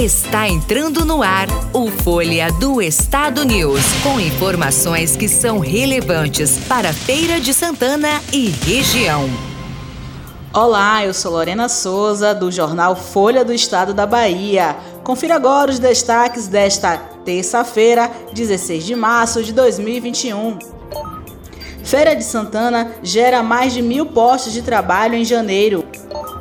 Está entrando no ar o Folha do Estado News, com informações que são relevantes para Feira de Santana e região. Olá, eu sou Lorena Souza, do jornal Folha do Estado da Bahia. Confira agora os destaques desta terça-feira, 16 de março de 2021. Feira de Santana gera mais de mil postos de trabalho em janeiro.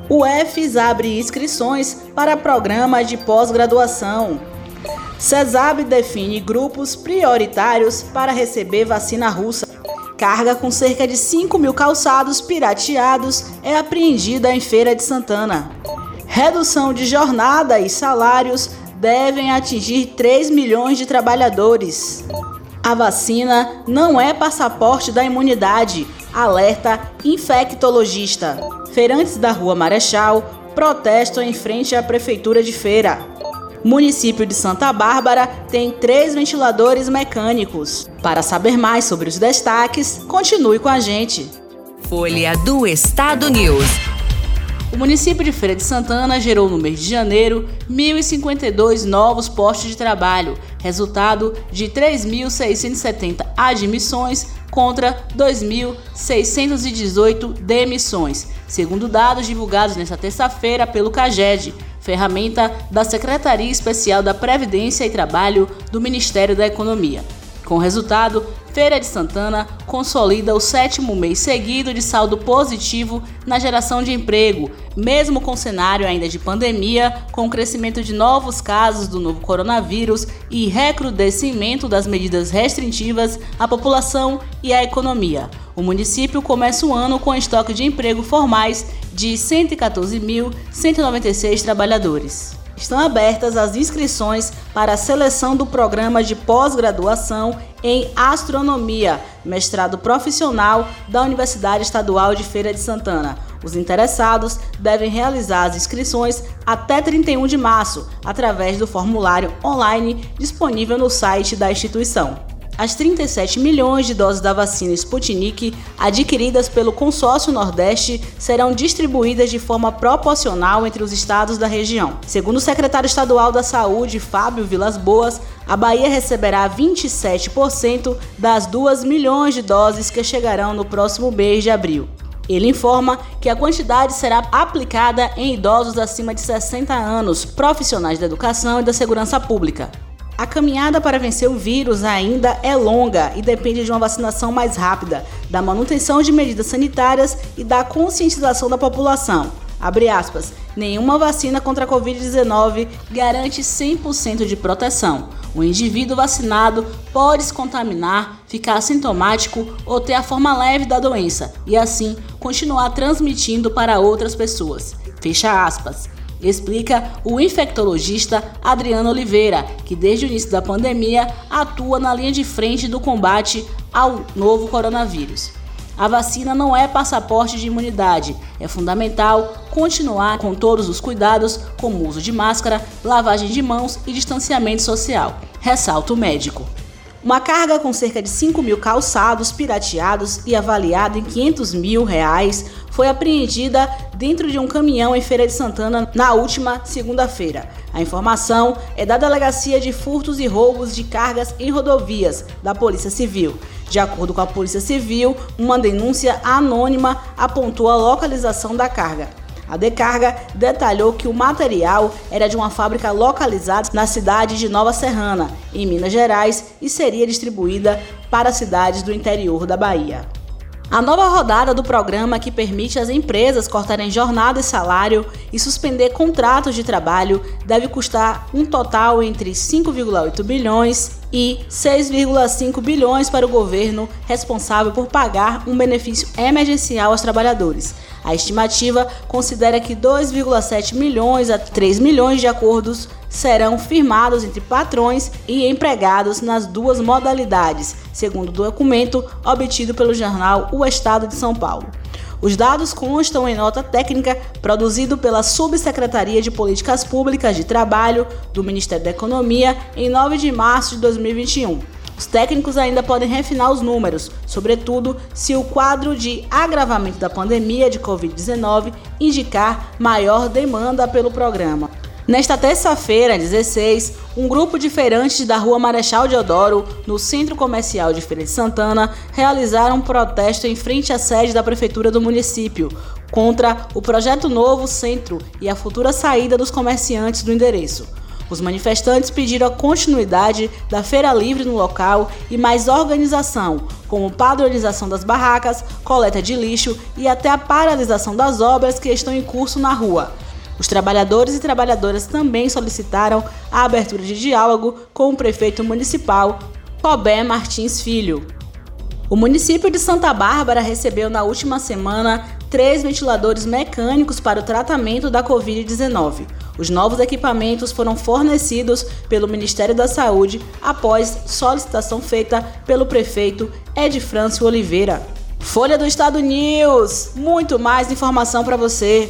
O EFES abre inscrições para programa de pós-graduação. CESAB define grupos prioritários para receber vacina russa. Carga com cerca de 5 mil calçados pirateados é apreendida em Feira de Santana. Redução de jornada e salários devem atingir 3 milhões de trabalhadores. A vacina não é passaporte da imunidade, alerta infectologista. Feirantes da Rua Marechal protestam em frente à Prefeitura de Feira. Município de Santa Bárbara tem três ventiladores mecânicos. Para saber mais sobre os destaques, continue com a gente. Folha do Estado News. O município de Feira de Santana gerou no mês de janeiro 1.052 novos postos de trabalho, resultado de 3.670 admissões contra 2.618 demissões, segundo dados divulgados nesta terça-feira pelo CAGED, ferramenta da Secretaria Especial da Previdência e Trabalho do Ministério da Economia. Com o resultado, Feira de Santana consolida o sétimo mês seguido de saldo positivo na geração de emprego, mesmo com cenário ainda de pandemia, com o crescimento de novos casos do novo coronavírus e recrudescimento das medidas restritivas à população e à economia. O município começa o ano com estoque de emprego formais de 114.196 trabalhadores. Estão abertas as inscrições para a seleção do programa de pós-graduação em Astronomia, mestrado profissional da Universidade Estadual de Feira de Santana. Os interessados devem realizar as inscrições até 31 de março, através do formulário online disponível no site da instituição. As 37 milhões de doses da vacina Sputnik adquiridas pelo Consórcio Nordeste serão distribuídas de forma proporcional entre os estados da região. Segundo o secretário estadual da Saúde, Fábio Vilas Boas, a Bahia receberá 27% das 2 milhões de doses que chegarão no próximo mês de abril. Ele informa que a quantidade será aplicada em idosos acima de 60 anos, profissionais da educação e da segurança pública. A caminhada para vencer o vírus ainda é longa e depende de uma vacinação mais rápida, da manutenção de medidas sanitárias e da conscientização da população. Abre aspas. Nenhuma vacina contra a Covid-19 garante 100% de proteção. O indivíduo vacinado pode se contaminar, ficar sintomático ou ter a forma leve da doença e assim continuar transmitindo para outras pessoas. Fecha aspas explica o infectologista Adriano Oliveira, que desde o início da pandemia atua na linha de frente do combate ao novo coronavírus. A vacina não é passaporte de imunidade. É fundamental continuar com todos os cuidados, como uso de máscara, lavagem de mãos e distanciamento social. Ressalta o médico. Uma carga com cerca de 5 mil calçados pirateados e avaliada em 500 mil reais foi apreendida dentro de um caminhão em Feira de Santana na última segunda-feira. A informação é da Delegacia de Furtos e Roubos de Cargas em Rodovias, da Polícia Civil. De acordo com a Polícia Civil, uma denúncia anônima apontou a localização da carga. A Decarga detalhou que o material era de uma fábrica localizada na cidade de Nova Serrana, em Minas Gerais, e seria distribuída para cidades do interior da Bahia. A nova rodada do programa que permite às empresas cortarem jornada e salário e suspender contratos de trabalho deve custar um total entre 5,8 bilhões e 6,5 bilhões para o governo responsável por pagar um benefício emergencial aos trabalhadores. A estimativa considera que 2,7 milhões a 3 milhões de acordos serão firmados entre patrões e empregados nas duas modalidades, segundo o documento obtido pelo jornal O Estado de São Paulo. Os dados constam em nota técnica produzido pela Subsecretaria de Políticas Públicas de Trabalho do Ministério da Economia em 9 de março de 2021. Os técnicos ainda podem refinar os números, sobretudo se o quadro de agravamento da pandemia de Covid-19 indicar maior demanda pelo programa. Nesta terça-feira, 16, um grupo de feirantes da Rua Marechal Deodoro, no Centro Comercial de Feira de Santana, realizaram um protesto em frente à sede da Prefeitura do município, contra o projeto novo centro e a futura saída dos comerciantes do endereço. Os manifestantes pediram a continuidade da feira livre no local e mais organização, como padronização das barracas, coleta de lixo e até a paralisação das obras que estão em curso na rua. Os trabalhadores e trabalhadoras também solicitaram a abertura de diálogo com o prefeito municipal, Robé Martins Filho. O município de Santa Bárbara recebeu na última semana três ventiladores mecânicos para o tratamento da Covid-19. Os novos equipamentos foram fornecidos pelo Ministério da Saúde após solicitação feita pelo prefeito Ed Francio Oliveira. Folha do Estado News, muito mais informação para você.